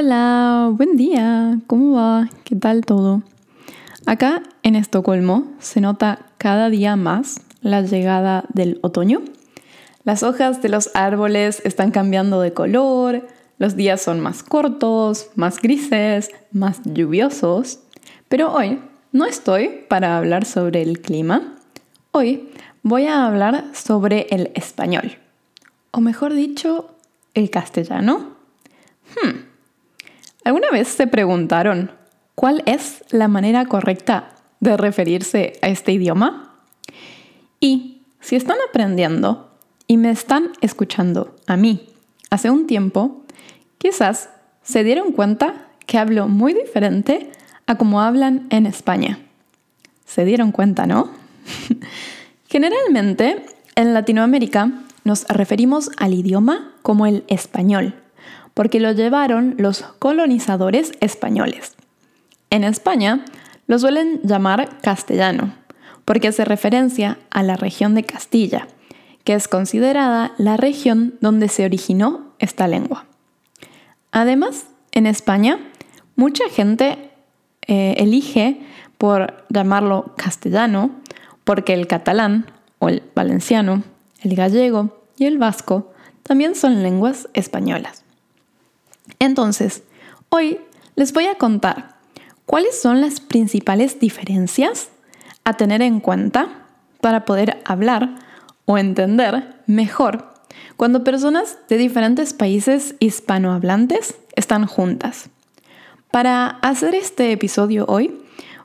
Hola, buen día, ¿cómo va? ¿Qué tal todo? Acá en Estocolmo se nota cada día más la llegada del otoño. Las hojas de los árboles están cambiando de color, los días son más cortos, más grises, más lluviosos. Pero hoy no estoy para hablar sobre el clima. Hoy voy a hablar sobre el español. O mejor dicho, el castellano. Hmm. ¿Alguna vez se preguntaron cuál es la manera correcta de referirse a este idioma? Y si están aprendiendo y me están escuchando a mí hace un tiempo, quizás se dieron cuenta que hablo muy diferente a como hablan en España. ¿Se dieron cuenta, no? Generalmente, en Latinoamérica nos referimos al idioma como el español, porque lo llevaron los colonizadores españoles. En España lo suelen llamar castellano, porque hace referencia a la región de Castilla, que es considerada la región donde se originó esta lengua. Además, en España, mucha gente eh, elige por llamarlo castellano, porque el catalán o el valenciano, el gallego y el vasco también son lenguas españolas. Entonces, hoy les voy a contar cuáles son las principales diferencias a tener en cuenta para poder hablar o entender mejor cuando personas de diferentes países hispanohablantes están juntas. Para hacer este episodio hoy,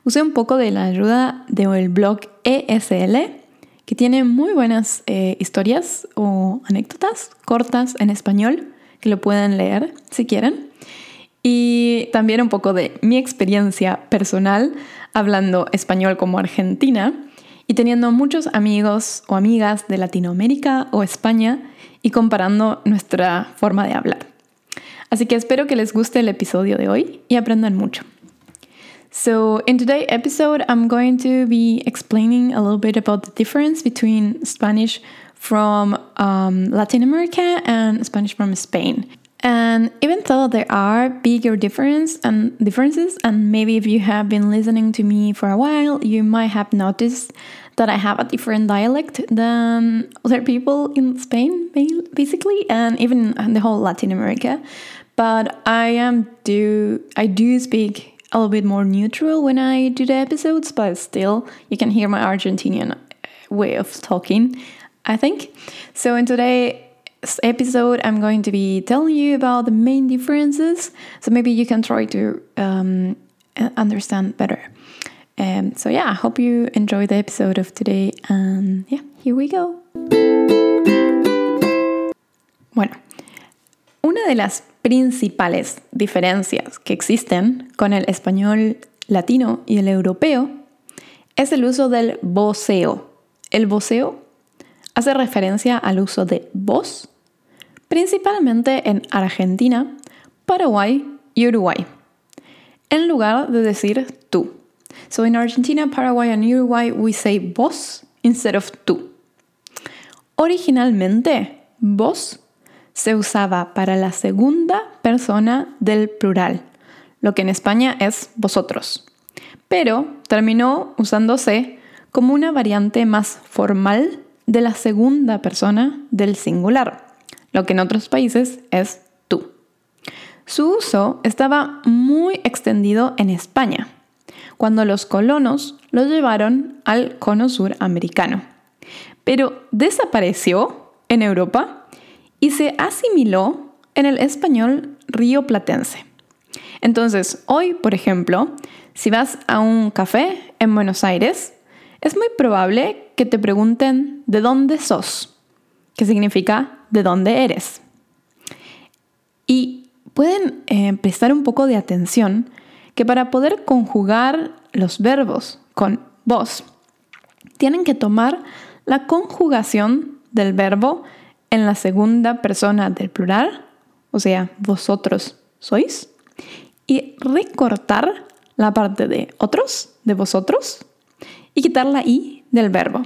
usé un poco de la ayuda del blog ESL, que tiene muy buenas eh, historias o anécdotas cortas en español que lo pueden leer si quieren. Y también un poco de mi experiencia personal hablando español como argentina y teniendo muchos amigos o amigas de Latinoamérica o España y comparando nuestra forma de hablar. Así que espero que les guste el episodio de hoy y aprendan mucho. So, in today's episode, I'm going to be explaining a little bit about the difference between Spanish from um, Latin America and Spanish from Spain. And even though there are bigger difference and differences, and maybe if you have been listening to me for a while, you might have noticed that I have a different dialect than other people in Spain, basically, and even the whole Latin America. But I am do I do speak a little bit more neutral when I do the episodes, but still you can hear my Argentinian way of talking. I think. So in today's episode, I'm going to be telling you about the main differences. So maybe you can try to um, understand better. Um, so yeah, I hope you enjoy the episode of today. And yeah, here we go. Bueno, una de las principales diferencias que existen con el español latino y el europeo es el uso del voceo. El voceo hace referencia al uso de vos, principalmente en Argentina, Paraguay y Uruguay, en lugar de decir tú. So in Argentina, Paraguay and Uruguay we say vos instead of tú. Originalmente, vos se usaba para la segunda persona del plural, lo que en España es vosotros, pero terminó usándose como una variante más formal de la segunda persona del singular, lo que en otros países es tú. Su uso estaba muy extendido en España, cuando los colonos lo llevaron al cono sur americano, pero desapareció en Europa y se asimiló en el español rioplatense. Entonces, hoy, por ejemplo, si vas a un café en Buenos Aires, es muy probable que te pregunten de dónde sos, que significa de dónde eres. Y pueden eh, prestar un poco de atención que para poder conjugar los verbos con vos, tienen que tomar la conjugación del verbo en la segunda persona del plural, o sea, vosotros sois, y recortar la parte de otros, de vosotros, y quitar la i del verbo.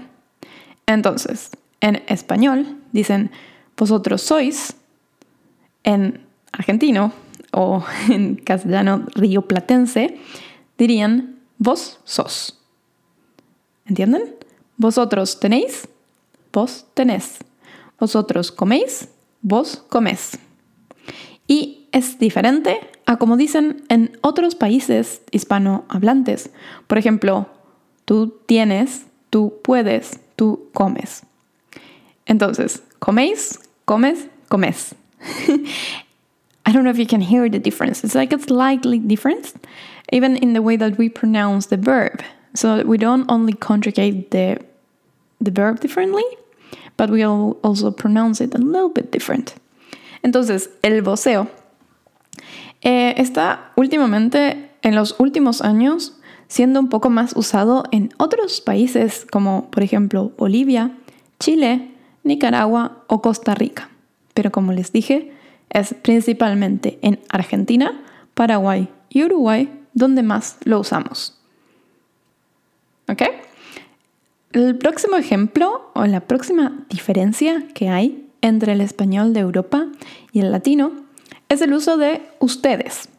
Entonces, en español dicen vosotros sois, en argentino o en castellano río platense, dirían vos sos. ¿Entienden? Vosotros tenéis, vos tenés. Vosotros coméis, vos comés. Y es diferente a como dicen en otros países hispanohablantes. Por ejemplo, tú tienes, tú puedes, tú comes. Entonces, coméis, comes, comes. I don't know if you can hear the difference. It's like a slightly difference, even in the way that we pronounce the verb. So we don't only conjugate the, the verb differently, but we also pronounce it a little bit different. Entonces, el voceo eh, está últimamente, en los últimos años, siendo un poco más usado en otros países como, por ejemplo, Bolivia, Chile, Nicaragua o Costa Rica. Pero como les dije, es principalmente en Argentina, Paraguay y Uruguay donde más lo usamos. ¿Ok? El próximo ejemplo o la próxima diferencia que hay entre el español de Europa y el latino es el uso de ustedes.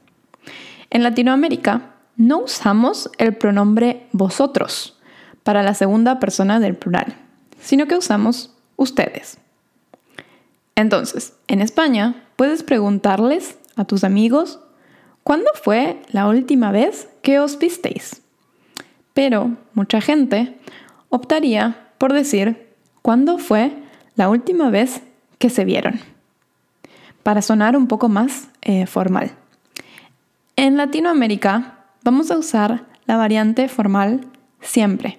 En Latinoamérica no usamos el pronombre vosotros para la segunda persona del plural, sino que usamos ustedes. Entonces, en España puedes preguntarles a tus amigos cuándo fue la última vez que os visteis. Pero mucha gente optaría por decir cuándo fue la última vez que se vieron, para sonar un poco más eh, formal. En Latinoamérica vamos a usar la variante formal siempre,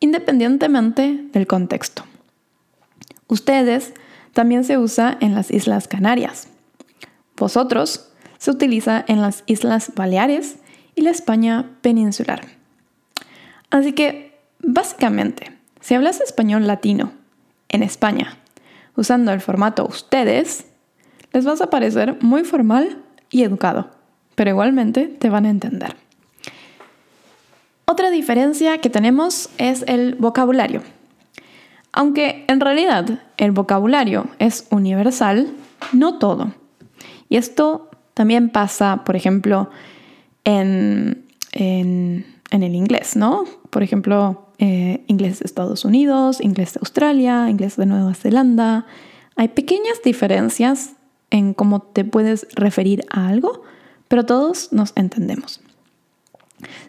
independientemente del contexto. Ustedes también se usa en las Islas Canarias. Vosotros se utiliza en las Islas Baleares y la España peninsular. Así que, básicamente, si hablas español latino en España usando el formato ustedes, les vas a parecer muy formal y educado, pero igualmente te van a entender. Otra diferencia que tenemos es el vocabulario. Aunque en realidad el vocabulario es universal, no todo. Y esto también pasa, por ejemplo, en, el inglés, ¿no? Por ejemplo, eh, inglés de Estados Unidos, inglés de Australia, inglés de Nueva Zelanda. Hay pequeñas diferencias en cómo te puedes referir a algo, pero todos nos entendemos.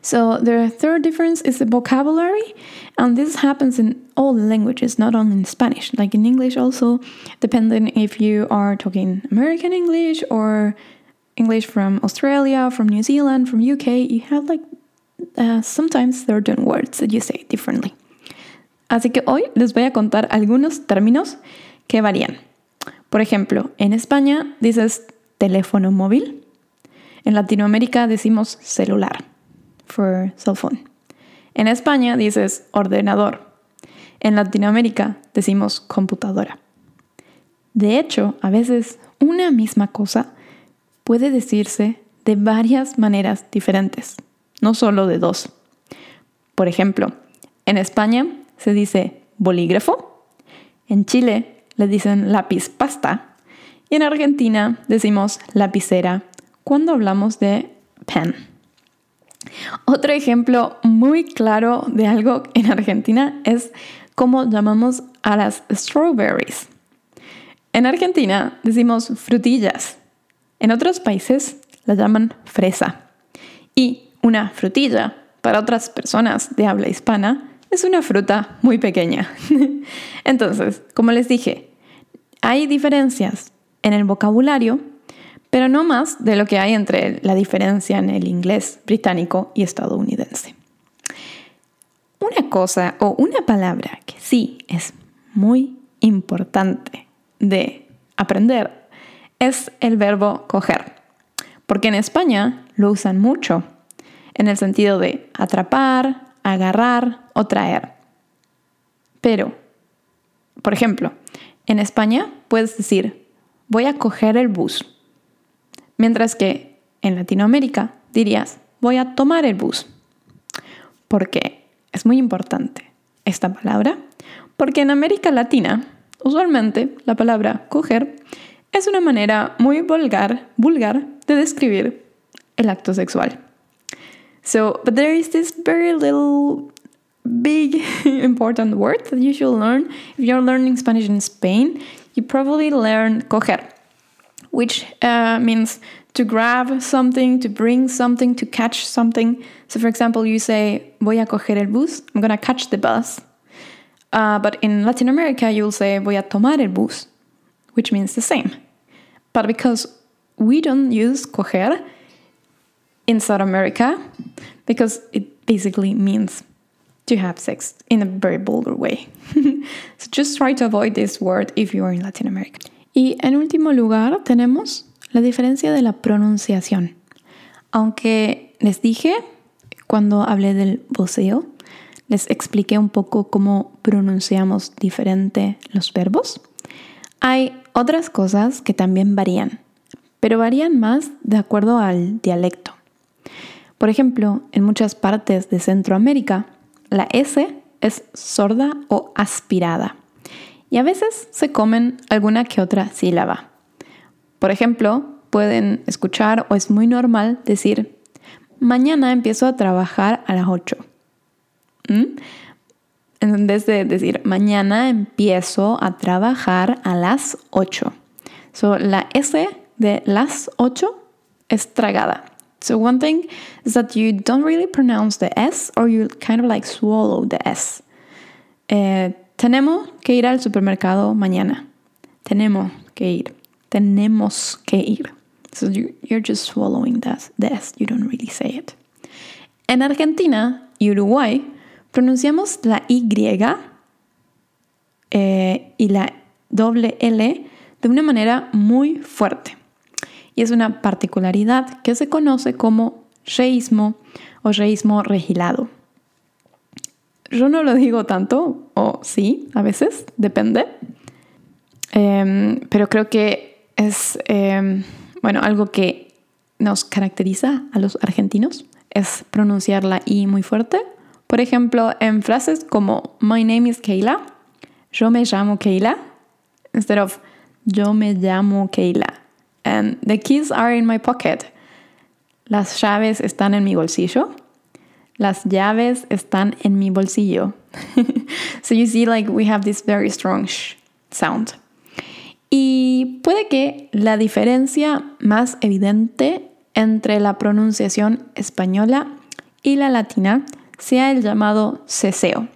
So the third difference is the vocabulary, and this happens in all languages, not only in Spanish, like in English also, depending if you are talking American English or English from Australia, from New Zealand, from UK, you have like uh, sometimes certain words that you say differently. Así que hoy les voy a contar algunos términos que varían. Por ejemplo, en España dices teléfono móvil, en Latinoamérica decimos celular cell phone. En España dices ordenador. En Latinoamérica decimos computadora. De hecho, a veces una misma cosa puede decirse de varias maneras diferentes, no solo de dos. Por ejemplo, en España se dice bolígrafo, en Chile le dicen lápiz pasta y en Argentina decimos lapicera cuando hablamos de pen. Otro ejemplo muy claro de algo en Argentina es cómo llamamos a las strawberries. En Argentina decimos frutillas. En otros países las llaman fresa. Y una frutilla para otras personas de habla hispana es una fruta muy pequeña. Entonces, como les dije, hay diferencias en el vocabulario pero no más de lo que hay entre la diferencia en el inglés británico y estadounidense. Una cosa o una palabra que sí es muy importante de aprender es el verbo coger, porque en España lo usan mucho en el sentido de atrapar, agarrar o traer. Pero, por ejemplo, en España puedes decir, voy a coger el bus Mientras que en Latinoamérica dirías, voy a tomar el bus. ¿Por qué? Es muy importante esta palabra, porque en América Latina, usualmente la palabra coger es una manera muy vulgar, vulgar de describir el acto sexual. So, but there is this very little big important word that you should learn. If you're learning Spanish in Spain, you probably learn coger, which uh, means to grab something, to bring something, to catch something. So, for example, you say, voy a coger el bus, I'm gonna catch the bus. Uh, but in Latin America, you'll say, voy a tomar el bus, which means the same. But because we don't use coger in South America, because it basically means to have sex in a very vulgar way. so just try to avoid this word if you are in Latin America. Y en último lugar tenemos la diferencia de la pronunciación. Aunque les dije cuando hablé del voceo, les expliqué un poco cómo pronunciamos diferente los verbos. Hay otras cosas que también varían, pero varían más de acuerdo al dialecto. Por ejemplo, en muchas partes de Centroamérica, la S es sorda o aspirada y a veces se comen alguna que otra sílaba. Por ejemplo, pueden escuchar o es muy normal decir, mañana empiezo a trabajar a las 8. ¿Mm? En vez de decir, mañana empiezo a trabajar a las 8. So, la S de las 8 es tragada. So one thing is that you don't really pronounce the S or you kind of like swallow the S. Eh, tenemos que ir al supermercado mañana. Tenemos que ir. Tenemos que ir. So you, you're just swallowing the, the S. You don't really say it. En Argentina y Uruguay pronunciamos la Y eh, y la doble L de una manera muy fuerte y es una particularidad que se conoce como reísmo o reísmo regilado. Yo no lo digo tanto, o sí, a veces, depende, em, pero creo que es, em, bueno, algo que nos caracteriza a los argentinos, es pronunciar la I muy fuerte. Por ejemplo, en frases como My name is Keila, yo me llamo Keila, instead of yo me llamo Keila. And the keys are in my pocket. Las llaves están en mi bolsillo. Las llaves están en mi bolsillo. so you see, like, we have this very strong sh sound. Y puede que la diferencia más evidente entre la pronunciación española y la latina sea el llamado ceseo,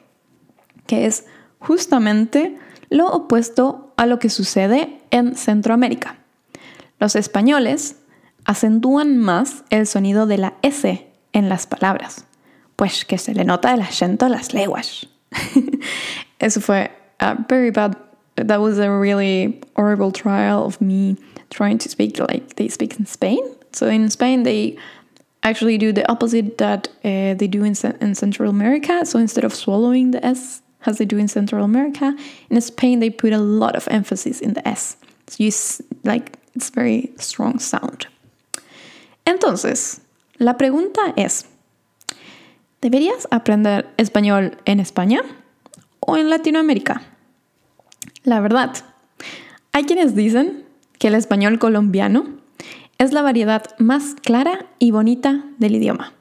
que es justamente lo opuesto a lo que sucede en Centroamérica. Los españoles acentúan más el sonido de la S en las palabras, pues que se le nota el acento a las leguas. Eso fue uh, very bad. That was a really horrible trial of me trying to speak like they speak in Spain. So in Spain, they actually do the opposite that uh, they do in, in Central America. So instead of swallowing the S, as they do in Central America, in Spain they put a lot of emphasis in the S. So you like It's very strong sound. Entonces, la pregunta es, ¿deberías aprender español en España o en Latinoamérica? La verdad, hay quienes dicen que el español colombiano es la variedad más clara y bonita del idioma.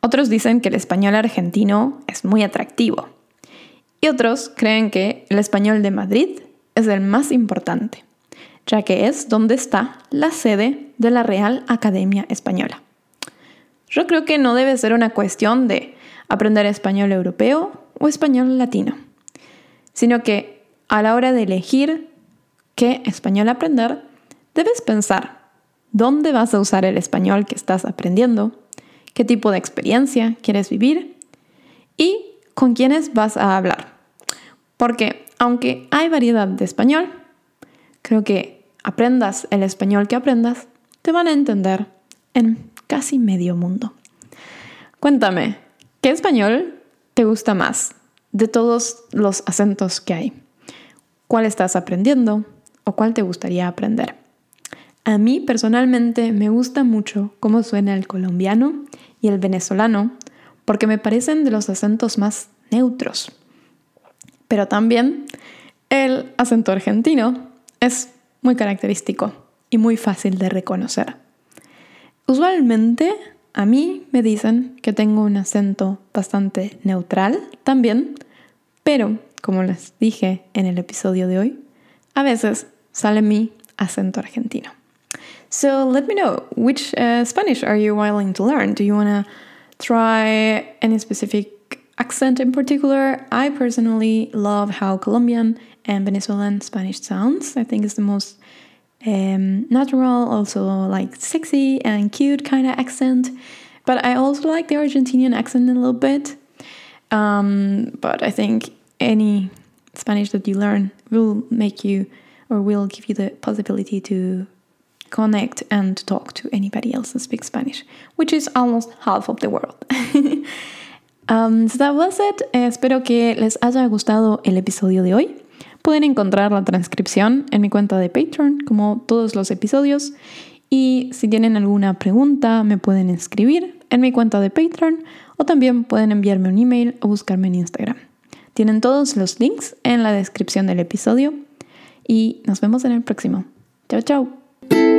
Otros dicen que el español argentino es muy atractivo. Y otros creen que el español de Madrid es el más importante ya que es donde está la sede de la Real Academia Española. Yo creo que no debe ser una cuestión de aprender español europeo o español latino, sino que a la hora de elegir qué español aprender, debes pensar dónde vas a usar el español que estás aprendiendo, qué tipo de experiencia quieres vivir y con quiénes vas a hablar. Porque aunque hay variedad de español, creo que aprendas el español que aprendas, te van a entender en casi medio mundo. Cuéntame, ¿qué español te gusta más de todos los acentos que hay? ¿Cuál estás aprendiendo o cuál te gustaría aprender? A mí personalmente me gusta mucho cómo suena el colombiano y el venezolano porque me parecen de los acentos más neutros. Pero también el acento argentino es muy característico y muy fácil de reconocer. Usualmente a mí me dicen que tengo un acento bastante neutral también, pero como les dije en el episodio de hoy, a veces sale mi acento argentino. So let me know which uh, Spanish are you willing to learn? Do you want to try any specific accent in particular? I personally love how Colombian and Venezuelan Spanish sounds. I think it's the most um, natural, also like sexy and cute kind of accent. But I also like the Argentinian accent a little bit. Um, but I think any Spanish that you learn will make you or will give you the possibility to connect and talk to anybody else who speaks Spanish, which is almost half of the world. um, so that was it. espero que les haya gustado el episodio de hoy. Pueden encontrar la transcripción en mi cuenta de Patreon, como todos los episodios. Y si tienen alguna pregunta, me pueden escribir en mi cuenta de Patreon o también pueden enviarme un email o buscarme en Instagram. Tienen todos los links en la descripción del episodio y nos vemos en el próximo. Chao, chao.